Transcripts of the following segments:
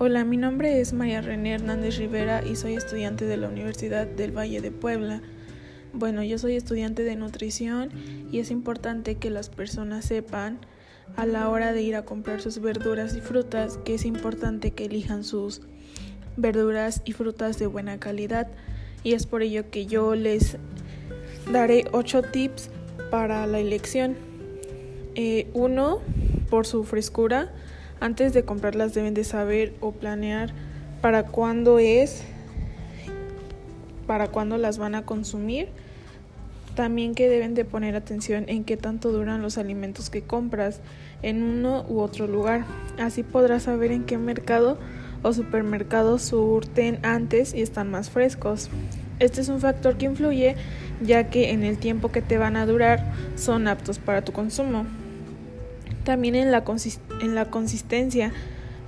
Hola, mi nombre es María René Hernández Rivera y soy estudiante de la Universidad del Valle de Puebla. Bueno, yo soy estudiante de nutrición y es importante que las personas sepan a la hora de ir a comprar sus verduras y frutas que es importante que elijan sus verduras y frutas de buena calidad y es por ello que yo les daré 8 tips para la elección. Eh, uno, por su frescura. Antes de comprarlas deben de saber o planear para cuándo es, para cuándo las van a consumir. También que deben de poner atención en qué tanto duran los alimentos que compras en uno u otro lugar. Así podrás saber en qué mercado o supermercado surten antes y están más frescos. Este es un factor que influye ya que en el tiempo que te van a durar son aptos para tu consumo. También en la, en la consistencia,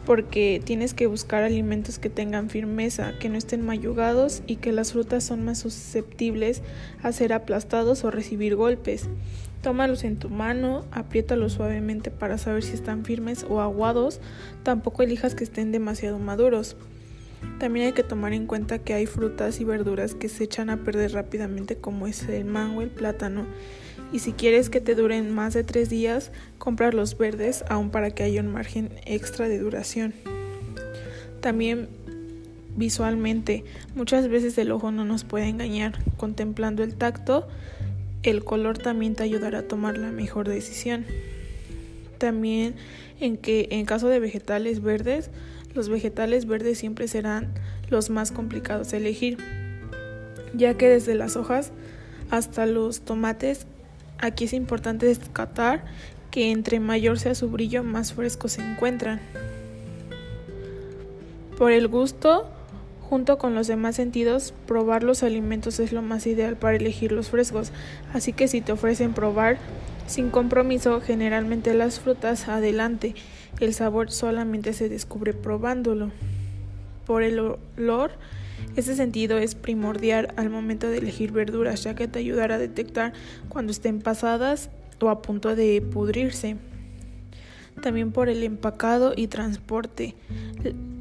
porque tienes que buscar alimentos que tengan firmeza, que no estén mayugados y que las frutas son más susceptibles a ser aplastados o recibir golpes. Tómalos en tu mano, apriétalos suavemente para saber si están firmes o aguados. Tampoco elijas que estén demasiado maduros. También hay que tomar en cuenta que hay frutas y verduras que se echan a perder rápidamente como es el mango, el plátano. Y si quieres que te duren más de tres días, compra los verdes aún para que haya un margen extra de duración. También visualmente, muchas veces el ojo no nos puede engañar. Contemplando el tacto, el color también te ayudará a tomar la mejor decisión. También en que en caso de vegetales verdes, los vegetales verdes siempre serán los más complicados de elegir, ya que desde las hojas hasta los tomates, aquí es importante destacar que entre mayor sea su brillo, más frescos se encuentran. Por el gusto, junto con los demás sentidos, probar los alimentos es lo más ideal para elegir los frescos, así que si te ofrecen probar sin compromiso, generalmente las frutas adelante. El sabor solamente se descubre probándolo. Por el olor, ese sentido es primordial al momento de elegir verduras, ya que te ayudará a detectar cuando estén pasadas o a punto de pudrirse. También por el empacado y transporte.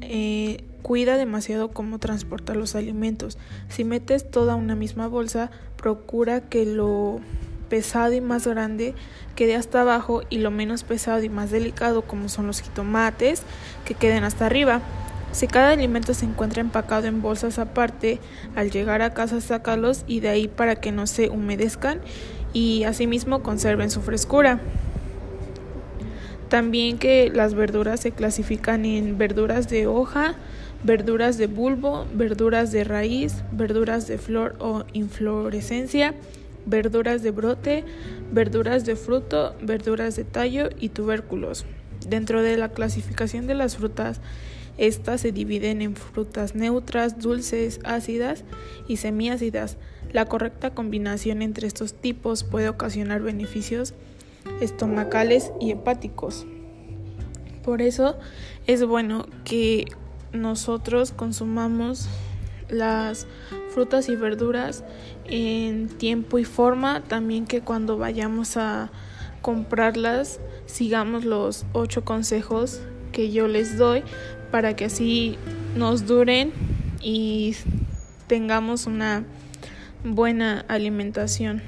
Eh, cuida demasiado cómo transportar los alimentos. Si metes toda una misma bolsa, procura que lo pesado y más grande quede hasta abajo y lo menos pesado y más delicado como son los jitomates que queden hasta arriba. Si cada alimento se encuentra empacado en bolsas aparte, al llegar a casa sácalos y de ahí para que no se humedezcan y asimismo conserven su frescura. También que las verduras se clasifican en verduras de hoja, verduras de bulbo, verduras de raíz, verduras de flor o inflorescencia, verduras de brote, verduras de fruto, verduras de tallo y tubérculos. Dentro de la clasificación de las frutas, estas se dividen en frutas neutras, dulces, ácidas y semiácidas. La correcta combinación entre estos tipos puede ocasionar beneficios estomacales y hepáticos. Por eso es bueno que nosotros consumamos las frutas y verduras en tiempo y forma, también que cuando vayamos a comprarlas sigamos los ocho consejos que yo les doy para que así nos duren y tengamos una buena alimentación.